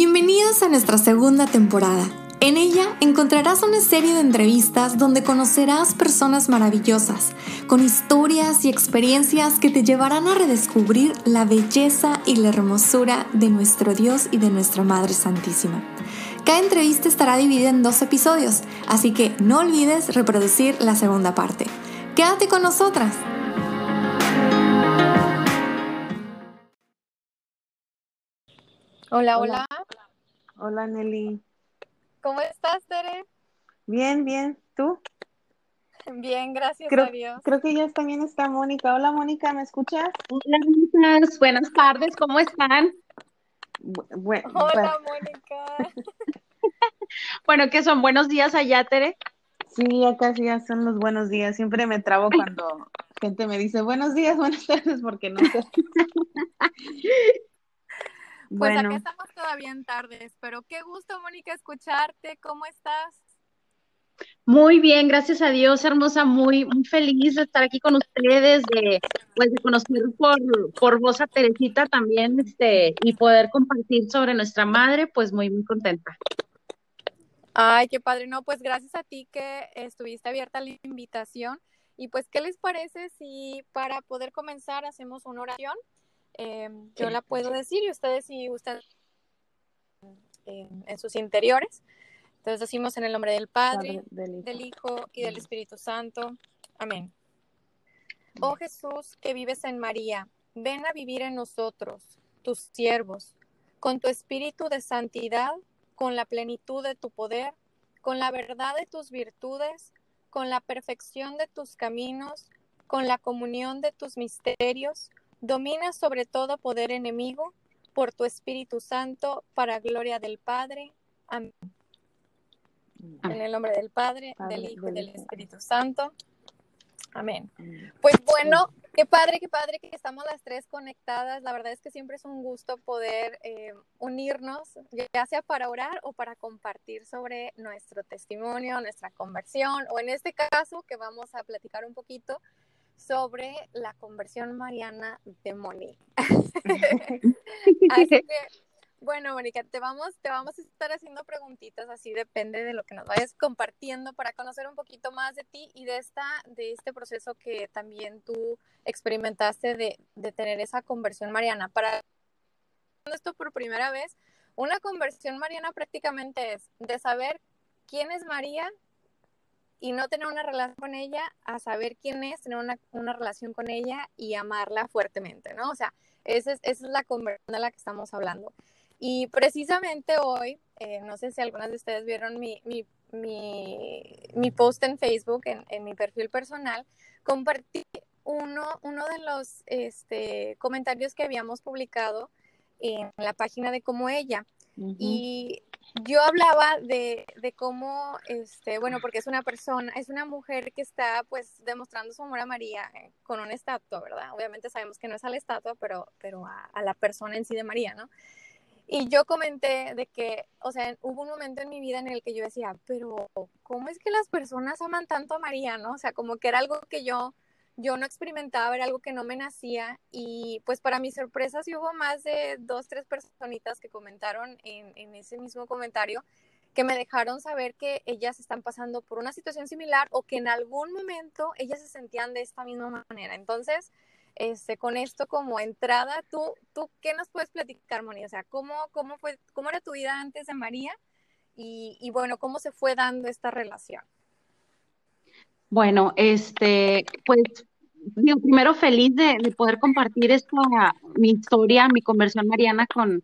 Bienvenidos a nuestra segunda temporada. En ella encontrarás una serie de entrevistas donde conocerás personas maravillosas, con historias y experiencias que te llevarán a redescubrir la belleza y la hermosura de nuestro Dios y de nuestra Madre Santísima. Cada entrevista estará dividida en dos episodios, así que no olvides reproducir la segunda parte. Quédate con nosotras. Hola, hola. Hola, Nelly. ¿Cómo estás, Tere? Bien, bien. ¿Tú? Bien, gracias creo, a Dios. Creo que ya también está Mónica. Hola, Mónica, ¿me escuchas? Hola, buenas tardes, ¿cómo están? bueno, Hola, Mónica. bueno, ¿qué son? Buenos días allá, Tere. Sí, ya casi ya son los buenos días. Siempre me trabo cuando gente me dice buenos días, buenas tardes, porque no sé. Pues bueno. acá estamos todavía en tardes, pero qué gusto, Mónica, escucharte. ¿Cómo estás? Muy bien, gracias a Dios, hermosa, muy, muy feliz de estar aquí con ustedes, de, pues, de conocer por, por vos a Teresita también, este, y poder compartir sobre nuestra madre, pues muy, muy contenta. Ay, qué padre, no, pues gracias a ti que estuviste abierta a la invitación. Y pues, ¿qué les parece si para poder comenzar hacemos una oración? Eh, yo la puedo decir y ustedes si gustan en, en, sus interiores. Entonces decimos en el nombre del Padre, Padre del, del Hijo y del Espíritu Santo. Amén. Oh Jesús, que vives en María, ven a vivir en nosotros, tus siervos, con tu espíritu de santidad, con la plenitud de tu poder, con la verdad de tus virtudes, con la perfección de tus caminos, con la comunión de tus misterios, Domina sobre todo poder enemigo por tu Espíritu Santo, para gloria del Padre. Amén. En el nombre del Padre, Padre del Hijo y del. Espíritu Santo. Amén. Pues bueno, qué padre, qué padre que estamos las tres conectadas. La verdad es que siempre es un gusto poder eh, unirnos, ya sea para orar o para compartir sobre nuestro testimonio, nuestra conversión, o en este caso que vamos a platicar un poquito sobre la conversión mariana de Mónica. así que, bueno, Mónica, te vamos, te vamos a estar haciendo preguntitas, así depende de lo que nos vayas compartiendo para conocer un poquito más de ti y de esta, de este proceso que también tú experimentaste de, de tener esa conversión mariana. Para esto por primera vez, una conversión mariana prácticamente es de saber quién es María y no tener una relación con ella, a saber quién es, tener una, una relación con ella y amarla fuertemente, ¿no? O sea, esa es, esa es la conversión de la que estamos hablando. Y precisamente hoy, eh, no sé si algunas de ustedes vieron mi, mi, mi, mi post en Facebook, en, en, mi perfil personal, compartí uno, uno de los este, comentarios que habíamos publicado en la página de Como Ella. Uh -huh. Y yo hablaba de, de, cómo, este, bueno, porque es una persona, es una mujer que está pues demostrando su amor a María eh, con una estatua, ¿verdad? Obviamente sabemos que no es a la estatua, pero, pero a, a, la persona en sí de María, ¿no? Y yo comenté de que, o sea, hubo un momento en mi vida en el que yo decía, pero ¿cómo es que las personas aman tanto a María, no? O sea, como que era algo que yo, yo no experimentaba, era algo que no me nacía y pues para mi sorpresa sí hubo más de dos, tres personitas que comentaron en, en ese mismo comentario que me dejaron saber que ellas están pasando por una situación similar o que en algún momento ellas se sentían de esta misma manera. Entonces, este, con esto como entrada, ¿tú, tú qué nos puedes platicar, Moni? O sea, ¿cómo, cómo, fue, ¿cómo era tu vida antes de María? Y, y bueno, ¿cómo se fue dando esta relación? Bueno, este, pues, primero feliz de, de, poder compartir esta, mi historia, mi conversión mariana con,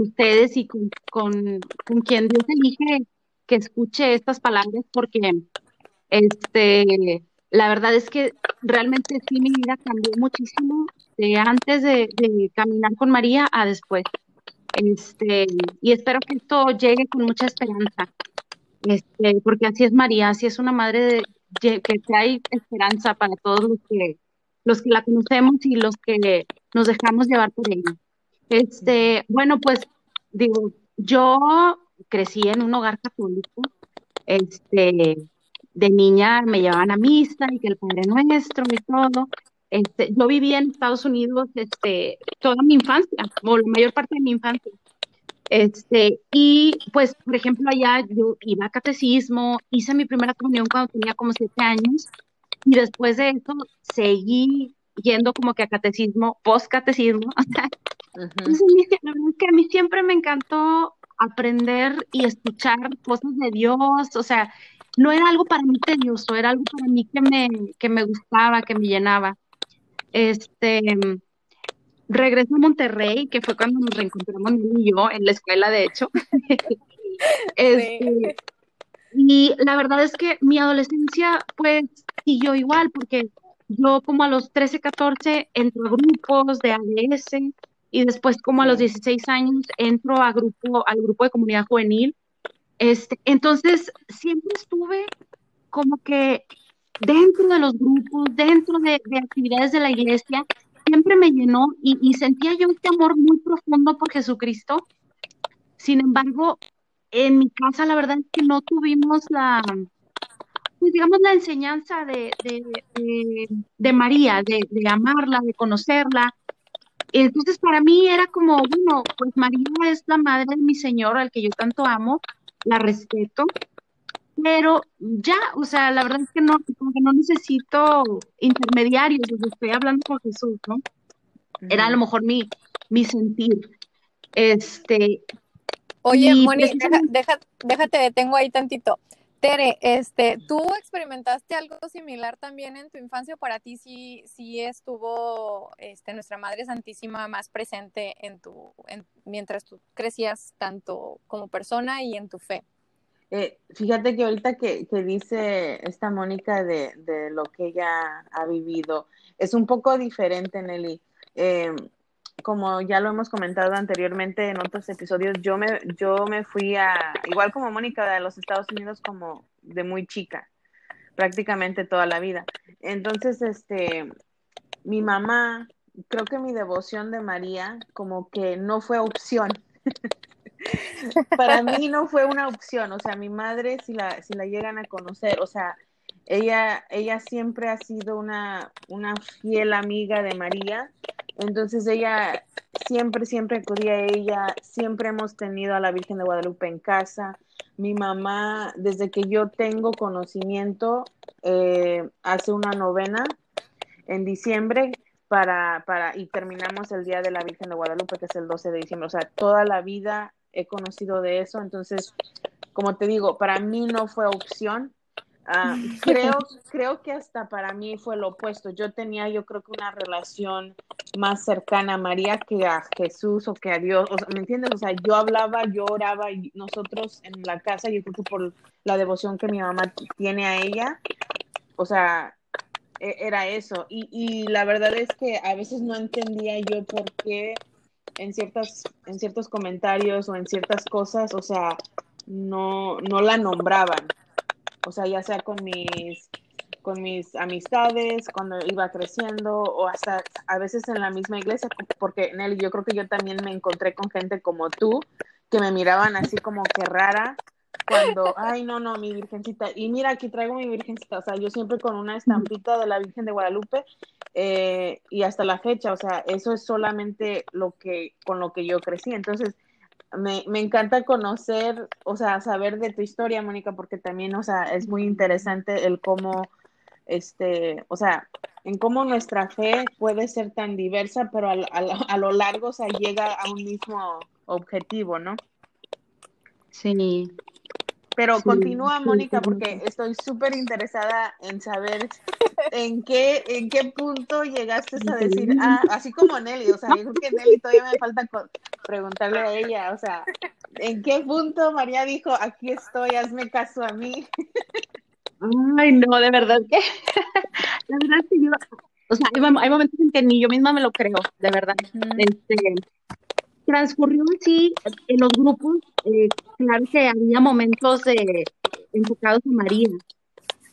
ustedes y con, quien Dios elige que escuche estas palabras, porque este, la verdad es que realmente sí mi vida cambió muchísimo de antes de, caminar con María a después. Este, y espero que esto llegue con mucha esperanza. Este, porque así es María, así es una madre de, que trae esperanza para todos los que, los que la conocemos y los que nos dejamos llevar por ella. Este, bueno, pues digo, yo crecí en un hogar católico, este, de niña me llevaban a misa y que el Padre Nuestro y todo. Este, yo viví en Estados Unidos este, toda mi infancia, o la mayor parte de mi infancia. Este, y pues, por ejemplo, allá yo iba a catecismo, hice mi primera comunión cuando tenía como siete años, y después de eso seguí yendo como que a catecismo, post catecismo. Entonces, la verdad es que a mí siempre me encantó aprender y escuchar cosas de Dios, o sea, no era algo para mí tedioso, era algo para mí que me, que me gustaba, que me llenaba. Este, regreso a Monterrey, que fue cuando nos reencontramos y yo en la escuela, de hecho. Este, y la verdad es que mi adolescencia, pues, siguió igual, porque yo como a los 13, 14 entro a grupos de ADS y después como a los 16 años entro a grupo, al grupo de comunidad juvenil. Este, entonces, siempre estuve como que dentro de los grupos, dentro de, de actividades de la iglesia, siempre me llenó y, sentía yo este amor muy profundo por Jesucristo. Sin embargo, en mi casa la verdad es que no tuvimos la, pues digamos, la enseñanza de, de, María, de, amarla, de conocerla. Entonces para mí era como, bueno, pues María es la madre de mi Señor, al que yo tanto amo, la respeto, pero ya, o sea, la verdad es que no, como que no necesito intermediarios, estoy hablando con Jesús, ¿no? Era a lo mejor mi, mi sentir. Este. Oye, Moni, déjate, detengo ahí tantito. Tere, este, ¿tú experimentaste algo similar también en tu infancia? ¿Para ti sí, sí estuvo este, nuestra Madre Santísima más presente en tu, mientras tú crecías tanto como persona y en tu fe? Eh, fíjate que ahorita que, dice esta Mónica de, lo que ella ha vivido, es un poco diferente, Nelly. Eh, como ya lo hemos comentado anteriormente en otros episodios, yo me, yo me fui a, igual como Mónica, de los Estados Unidos como de muy chica, prácticamente toda la vida. Entonces, este, mi mamá, creo que mi devoción de María como que no fue opción. para mí no fue una opción, o sea, mi madre, si la, si la llegan a conocer, o sea, ella, ella siempre ha sido una, una fiel amiga de María, entonces ella siempre, siempre acudía a ella, siempre hemos tenido a la Virgen de Guadalupe en casa. Mi mamá, desde que yo tengo conocimiento, eh, hace una novena en diciembre para, para, y terminamos el Día de la Virgen de Guadalupe, que es el 12 de diciembre. O sea, toda la vida he conocido de eso, entonces, como te digo, para mí no fue opción. Ah, creo, creo que hasta para mí fue lo opuesto. Yo tenía, yo creo que una relación más cercana a María que a Jesús o que a Dios. O sea, ¿Me entiendes? O sea, yo hablaba, yo oraba y nosotros en la casa, yo creo que por la devoción que mi mamá tiene a ella, o sea, e, era eso. Y, y la verdad es que a veces no entendía yo por qué en ciertas, en ciertos comentarios o en ciertas cosas, o sea, no, no la nombraban. O sea, ya sea con mis, con mis amistades, cuando iba creciendo, o hasta a veces en la misma iglesia, porque Nelly, yo creo que yo también me encontré con gente como tú, que me miraban así como que rara, cuando, ay, no, no, mi virgencita, y mira, aquí traigo mi virgencita, o sea, yo siempre con una estampita de la Virgen de Guadalupe, eh, y hasta la fecha, o sea, eso es solamente lo que, con lo que yo crecí, entonces, me, me encanta conocer, o sea, saber de tu historia, Mónica, porque también, o sea, es muy interesante el cómo, este, o sea, en cómo nuestra fe puede ser tan diversa, pero a, a lo largo, o sea, llega a un mismo objetivo, ¿no? Sí, pero continúa, Mónica, porque estoy súper interesada en saber en qué, en qué punto llegaste a decir, ah, así como Nelly, o sea, yo creo que Nelly todavía me falta preguntarle a ella, o sea, ¿en qué punto María dijo, aquí estoy, hazme caso a mí? Ay, no, de verdad que, la verdad es que yo, o sea, hay, momentos en que ni yo misma me lo creo, de verdad. Este, transcurrió así en los grupos, eh, claro que había momentos enfocados a María.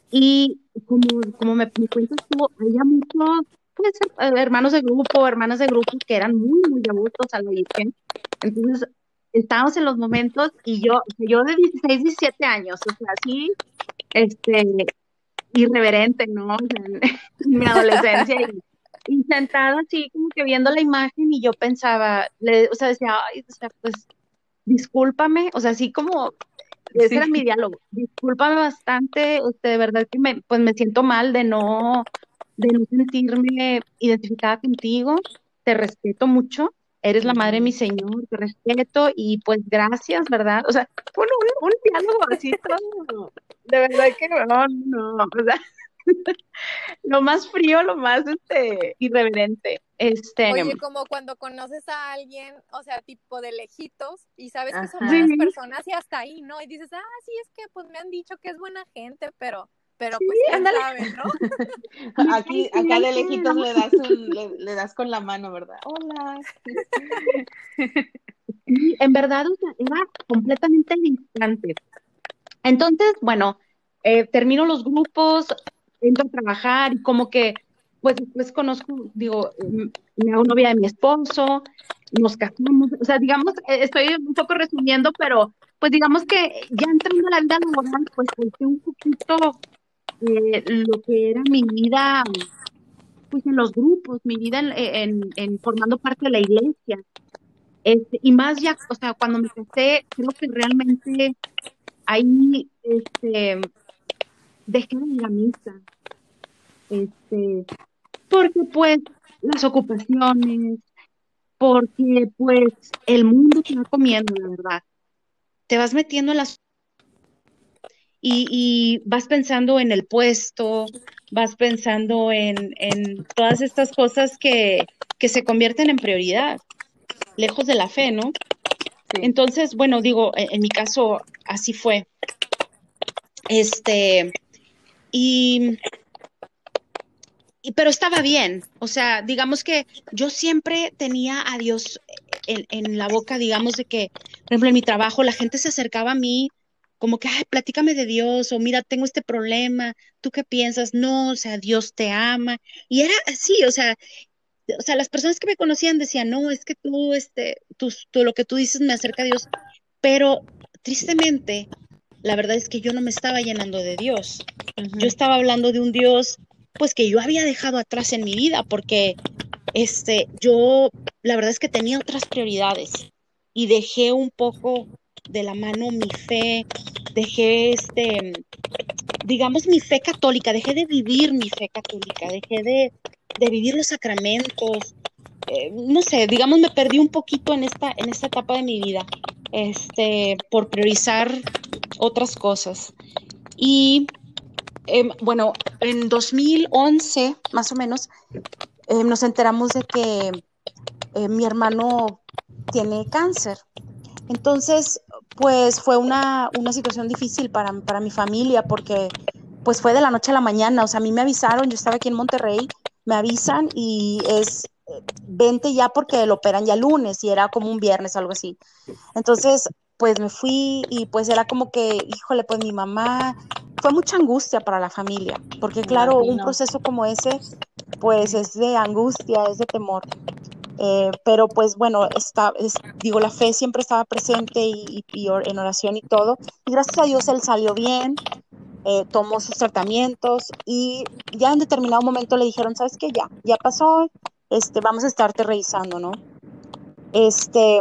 Y como, como me, me cuentas tú, había muchos pues, hermanos de grupo, hermanas de grupo que eran muy, muy devotos a la Virgen. Entonces, estábamos en los momentos y yo, yo de 16, 17 años, o sea, así, este, irreverente, ¿no? en, mi adolescencia. Y, y sentada así como que viendo la imagen y yo pensaba, le, o sea, decía, ay, o sea, pues discúlpame, o sea, así como, ese era mi diálogo, discúlpame bastante, este, de verdad que me, pues me siento mal de no, de no sentirme identificada contigo, te respeto mucho, eres la madre de mi Señor, te respeto y pues gracias, ¿verdad? O sea, fue un, un diálogo así todo, de verdad que no, no, o sea, lo más frío, lo más este, irreverente. Este, Oye, como cuando conoces a alguien, o sea, tipo de lejitos, y sabes que son buenas personas y hasta ahí, ¿no? Y dices, ah, sí, es que pues me han dicho que es buena gente, pero pero pues quién sabe, ¿no? Aquí, acá de lejitos le das, un, le, das con la mano, ¿verdad? Hola. en verdad, o sea, era completamente distante. Entonces, bueno, eh, termino los grupos, entro a trabajar y como que, pues después conozco, digo, me hago novia de mi esposo, nos casamos, o sea, digamos, eh, estoy un poco resumiendo, pero pues digamos que ya entrando a la vida laboral, pues fue un poquito eh, lo que era mi vida, pues en los grupos, mi vida en, en, formando parte de la iglesia. Este, y más ya, o sea, cuando me casé, creo que realmente ahí este, dejé de ir a misa. Este, porque pues las ocupaciones, porque pues el mundo te va comiendo, la verdad. Te vas metiendo en las y, vas pensando en el puesto, vas pensando en, todas estas cosas que, se convierten en prioridad, lejos de la fe, ¿no? Entonces, bueno, digo, en, en, mi caso así fue. Este, y, y, pero estaba bien, o sea, digamos que yo siempre tenía a Dios en, en la boca, digamos, de que, por ejemplo, en mi trabajo la gente se acercaba a mí como que, ay, platícame de Dios, o mira, tengo este problema, ¿tú qué piensas? No, o sea, Dios te ama. Y era así, o sea, o sea, las personas que me conocían decían, no, es que tú, este, tú, lo que tú dices me acerca a Dios. Pero tristemente, la verdad es que yo no me estaba llenando de Dios. Yo estaba hablando de un Dios, pues que yo había dejado atrás en mi vida, porque este, yo, la verdad es que tenía otras prioridades y dejé un poco de la mano mi fe, dejé este, digamos, mi fe católica, dejé de vivir mi fe católica, dejé de, vivir los sacramentos, eh, no sé, digamos, me perdí un poquito en esta, en esta etapa de mi vida, este, por priorizar otras cosas. Y em, bueno, en 2011, más o menos, em, nos enteramos de que eh, mi hermano tiene cáncer. Entonces, pues fue una, situación difícil para, para, mi familia porque pues fue de la noche a la mañana, o sea, a mí me avisaron, yo estaba aquí en Monterrey, me avisan y es, vente ya porque lo operan ya lunes y era como un viernes, algo así. Entonces, pues me fui y pues era como que, híjole, pues mi mamá, fue mucha angustia para la familia, porque claro, un proceso como ese, pues es de angustia, es de temor. Eh, pero pues bueno, está, digo, la fe siempre estaba presente y, en oración y todo. Y gracias a Dios él salió bien, eh, tomó sus tratamientos y ya en determinado momento le dijeron, ¿sabes qué? Ya, ya pasó, este, vamos a estarte revisando, ¿no? Este,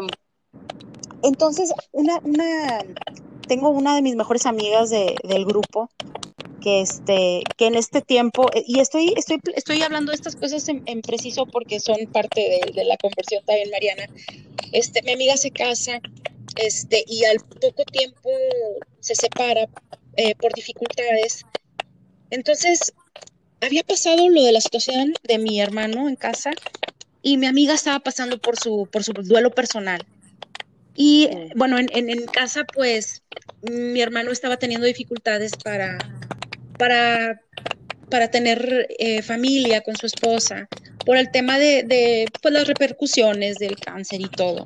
entonces, una, una, tengo una de mis mejores amigas de, del grupo que este que en este tiempo eh, y estoy estoy estoy hablando de estas cosas en, preciso porque son parte de, la conversión también Mariana. Este mi amiga se casa este y al poco tiempo se separa eh, por dificultades. Entonces había pasado lo de la situación de mi hermano en casa y mi amiga estaba pasando por su por su duelo personal. Y bueno, en, en, casa, pues mi hermano estaba teniendo dificultades para, para, para tener eh, familia con su esposa, por el tema de, de pues, las repercusiones del cáncer y todo.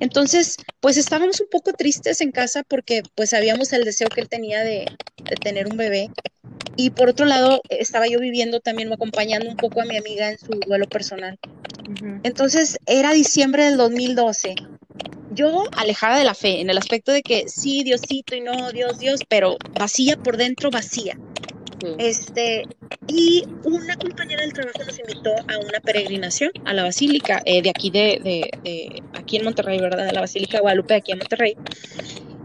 Entonces, pues estábamos un poco tristes en casa porque pues sabíamos el deseo que él tenía de, de tener un bebé. Y por otro lado, estaba yo viviendo también, acompañando un poco a mi amiga en su duelo personal. Entonces, era diciembre del 2012. Yo alejada de la fe, en el aspecto de que sí, Diosito y no, Dios, Dios, pero vacía por dentro, vacía. Este, y una compañera del trabajo nos invitó a una peregrinación a la Basílica, eh, de aquí de, de, aquí en Monterrey, ¿verdad? De la Basílica de Guadalupe, aquí en Monterrey.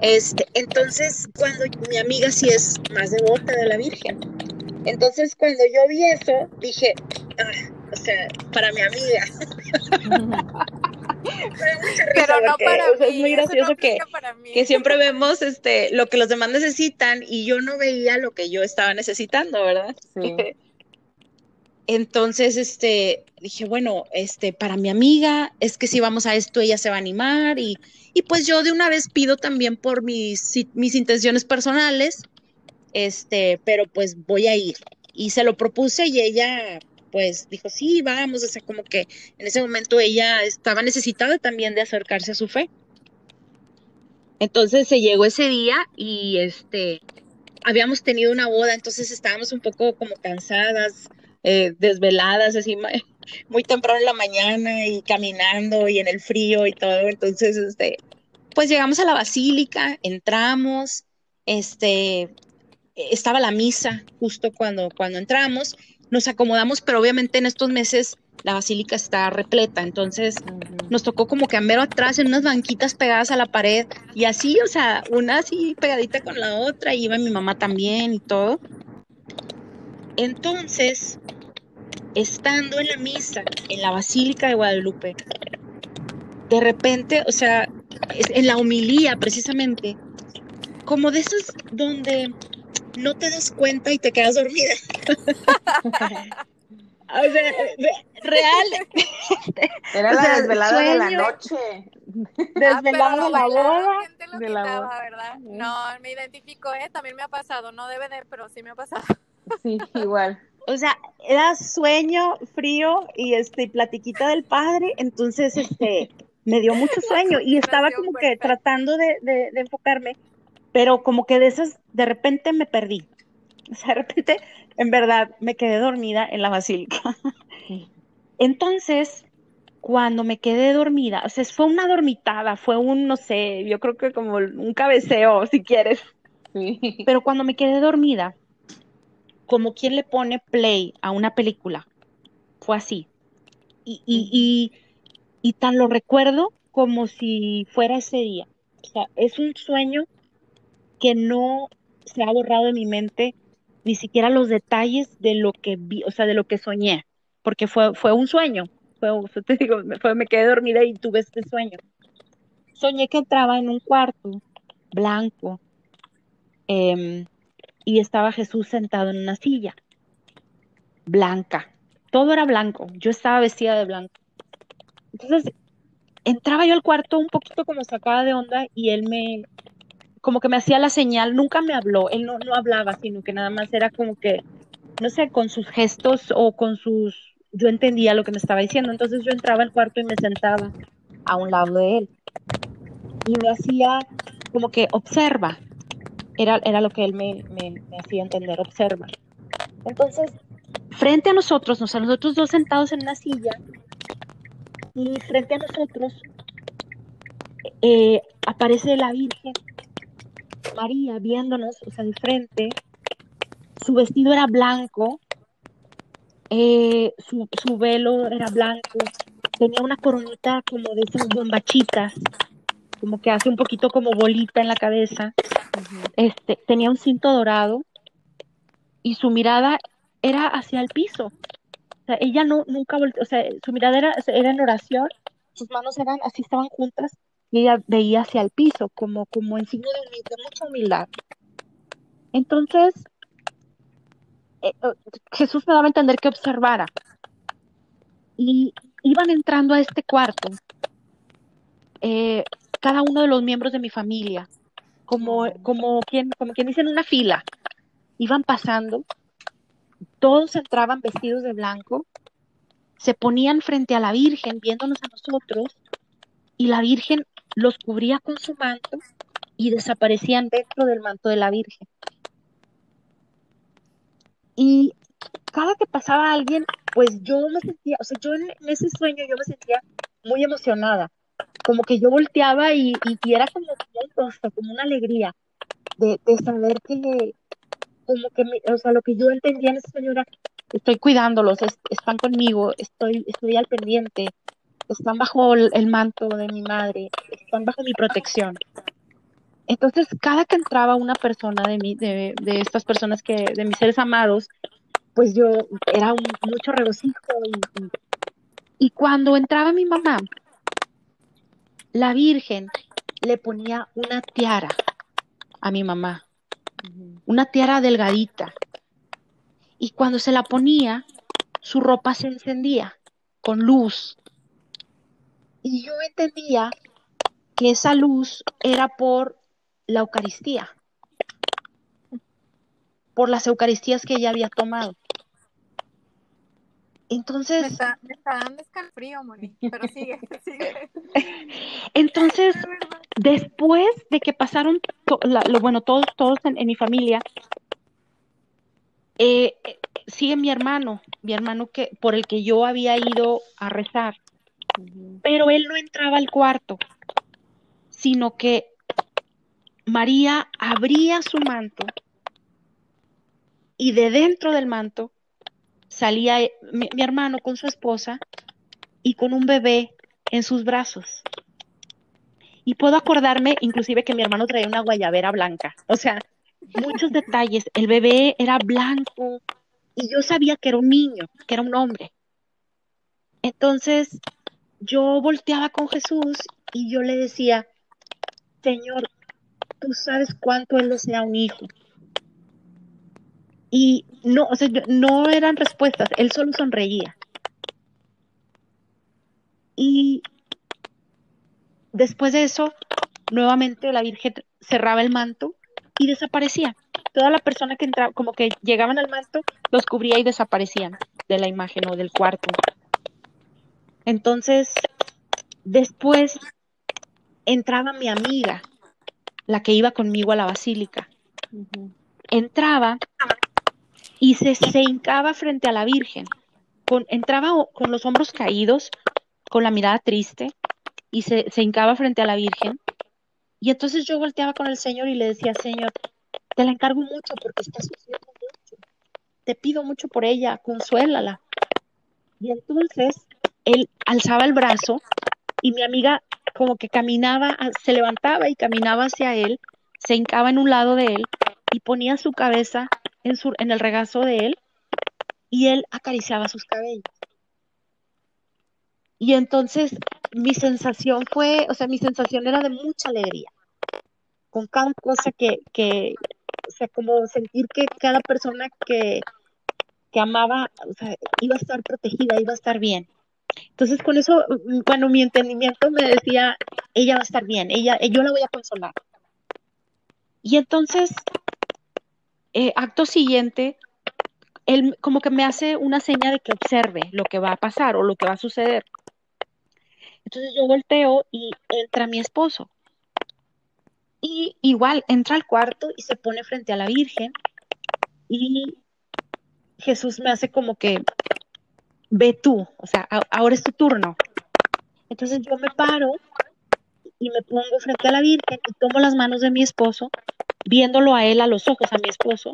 Este, entonces, cuando mi amiga sí es más devota de la Virgen, entonces cuando yo vi eso, dije, ah, o sea, para mi amiga. Pero no para mí, es muy gracioso que, que siempre vemos este lo que los demás necesitan y yo no veía lo que yo estaba necesitando, ¿verdad? Sí. Entonces, este, dije, bueno, este, para mi amiga, es que si vamos a esto, ella se va a animar y, y pues yo de una vez pido también por mis, mis intenciones personales, este, pero pues voy a ir. Y se lo propuse y ella, pues dijo, sí, vamos, o sea, como que en ese momento ella estaba necesitada también de acercarse a su fe. Entonces se llegó ese día y este, habíamos tenido una boda, entonces estábamos un poco como cansadas, eh, desveladas, así muy temprano en la mañana y caminando y en el frío y todo. Entonces, este, pues llegamos a la basílica, entramos, este, estaba la misa justo cuando, cuando entramos, nos acomodamos, pero obviamente en estos meses la basílica está repleta, entonces nos tocó como que a mero atrás en unas banquitas pegadas a la pared y así, o sea, una así pegadita con la otra, y iba mi mamá también y todo. Entonces, estando en la misa en la Basílica de Guadalupe, de repente, o sea, en la homilía precisamente, como de esos donde no te das cuenta y te quedas dormida. o sea, real. Era la desvelada de la noche. Desvelada ah, la boda. De la boda. ¿verdad? No, me identifico, ¿eh? También me ha pasado. No debe de, pero sí me ha pasado. Sí, igual. O sea, era sueño, frío y este, platiquita del padre, entonces este, me dio mucho sueño y estaba como que tratando de, de, de enfocarme, pero como que de esas, de repente me perdí. O sea, de repente, en verdad, me quedé dormida en la basílica. Entonces, cuando me quedé dormida, o sea, fue una dormitada, fue un, no sé, yo creo que como un cabeceo, si quieres. Pero cuando me quedé dormida, como quien le pone play a una película. Fue así. Y, y, y, tan lo recuerdo como si fuera ese día. O sea, es un sueño que no se ha borrado de mi mente ni siquiera los detalles de lo que vi, o sea, de lo que soñé, porque fue, fue un sueño. Fue, te digo, fue, me quedé dormida y tuve este sueño. Soñé que entraba en un cuarto blanco, eh, y estaba Jesús sentado en una silla blanca. Todo era blanco. Yo estaba vestida de blanco. Entonces, entraba yo al cuarto un poquito como sacada de onda y él me, como que me hacía la señal, nunca me habló, él no, no hablaba, sino que nada más era como que, no sé, con sus gestos o con sus, yo entendía lo que me estaba diciendo. Entonces yo entraba al cuarto y me sentaba a un lado de él. Y me hacía como que observa, era, lo que él me, hacía entender, observa. Entonces, frente a nosotros, a nosotros dos sentados en una silla, y frente a nosotros eh, aparece la Virgen María viéndonos, o sea, de frente. Su vestido era blanco, eh, su, su, velo era blanco, tenía una coronita como de esas bombachitas, como que hace un poquito como bolita en la cabeza. Este, tenía un cinto dorado y su mirada era hacia el piso. O sea, ella no, nunca volteó, o sea, su mirada era, era en oración, sus manos eran así, estaban juntas, y ella veía hacia el piso, como, como en signo de, mucha humildad. Entonces, eh, eh, Jesús me daba a entender que observara. Y iban entrando a este cuarto, eh, cada uno de los miembros de mi familia, como, como, quien, como quien dice una fila. Iban pasando, todos entraban vestidos de blanco, se ponían frente a la Virgen viéndonos a nosotros y la Virgen los cubría con su manto y desaparecían dentro del manto de la Virgen. Y cada que pasaba alguien, pues yo me sentía, o sea, yo en, ese sueño yo me sentía muy emocionada, como que yo volteaba y, y, era como, como una alegría de, de saber que, como que, o sea, lo que yo entendía en esa señora, estoy cuidándolos, están conmigo, estoy, estoy al pendiente, están bajo el, manto de mi madre, están bajo mi protección. Entonces, cada que entraba una persona de, mí, de, estas personas que, de mis seres amados, pues yo era un, mucho regocijo. Y, y cuando entraba mi mamá, la Virgen le ponía una tiara a mi mamá, una tiara delgadita. Y cuando se la ponía, su ropa se encendía con luz. Y yo entendía que esa luz era por la Eucaristía, por las Eucaristías que ella había tomado. Entonces. Me está, dando escalofrío, Moni, pero sigue, sigue. Entonces, después de que pasaron, lo, bueno, todos, todos en, mi familia, eh, sigue mi hermano, mi hermano que, por el que yo había ido a rezar, pero él no entraba al cuarto, sino que María abría su manto y de dentro del manto salía mi, hermano con su esposa y con un bebé en sus brazos. Y puedo acordarme inclusive que mi hermano traía una guayabera blanca. O sea, muchos detalles. El bebé era blanco y yo sabía que era un niño, que era un hombre. Entonces yo volteaba con Jesús y yo le decía, Señor, tú sabes cuánto Él desea un hijo. Y no, o sea, no eran respuestas, él solo sonreía. Y después de eso, nuevamente la Virgen cerraba el manto y desaparecía. Toda la persona que entraba, como que llegaban al manto, los cubría y desaparecían de la imagen o del cuarto. Entonces, después entraba mi amiga, la que iba conmigo a la basílica. Entraba y se, se hincaba frente a la Virgen. Con, entraba con los hombros caídos, con la mirada triste, y se, se hincaba frente a la Virgen. Y entonces yo volteaba con el Señor y le decía, Señor, te la encargo mucho porque está sufriendo mucho. Te pido mucho por ella, consuélala. Y entonces él alzaba el brazo y mi amiga como que caminaba, se levantaba y caminaba hacia él, se hincaba en un lado de él y ponía su cabeza en, su, en el regazo de él y él acariciaba sus cabellos. Y entonces mi sensación fue, o sea, mi sensación era de mucha alegría, con cada cosa que, que o sea, como sentir que cada persona que, que amaba, iba a estar protegida, iba a estar bien. Entonces con eso, bueno, mi entendimiento me decía, ella va a estar bien, ella, yo la voy a consolar. Y entonces eh, acto siguiente, él como que me hace una seña de que observe lo que va a pasar o lo que va a suceder. Entonces yo volteo y entra mi esposo. Y igual entra al cuarto y se pone frente a la Virgen y Jesús me hace como que, ve tú, o sea, ahora es tu turno. Entonces yo me paro y me pongo frente a la Virgen y tomo las manos de mi esposo viéndolo a él a los ojos, a mi esposo,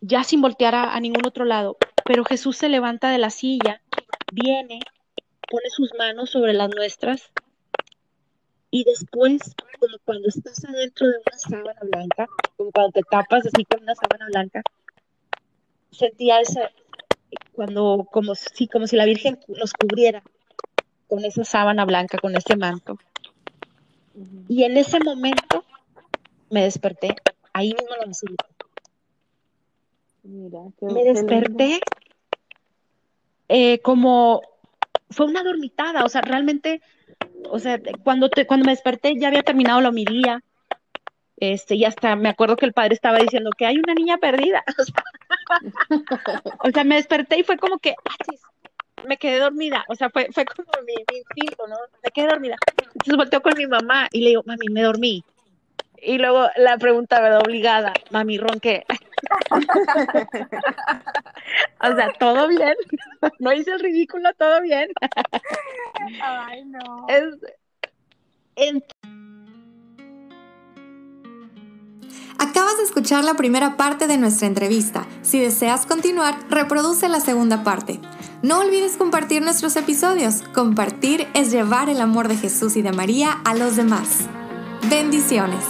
ya sin voltear a, ningún otro lado. Pero Jesús se levanta de la silla, viene, pone sus manos sobre las nuestras y después, como cuando estás adentro de una sábana blanca, como cuando te tapas así con una sábana blanca, sentía esa, cuando, como si, como si la Virgen nos cubriera con esa sábana blanca, con ese manto. Y en ese momento me desperté ahí mismo en la basílica. Mira, me desperté eh, como fue una dormitada, o sea, realmente, o sea, cuando te, cuando me desperté ya había terminado la homilía, este, y hasta me acuerdo que el padre estaba diciendo que hay una niña perdida, o sea, me desperté y fue como que, ah, me quedé dormida, o sea, fue, fue como mi, mi ¿no? Me quedé dormida. Entonces volteó con mi mamá y le digo, mami, me dormí. Y luego la pregunta ¿verdad? obligada, mami, ronqué. o sea, todo bien. No hice el ridículo, todo bien. Ay, no. Acabas de escuchar la primera parte de nuestra entrevista. Si deseas continuar, reproduce la segunda parte. No olvides compartir nuestros episodios. Compartir es llevar el amor de Jesús y de María a los demás. Bendiciones.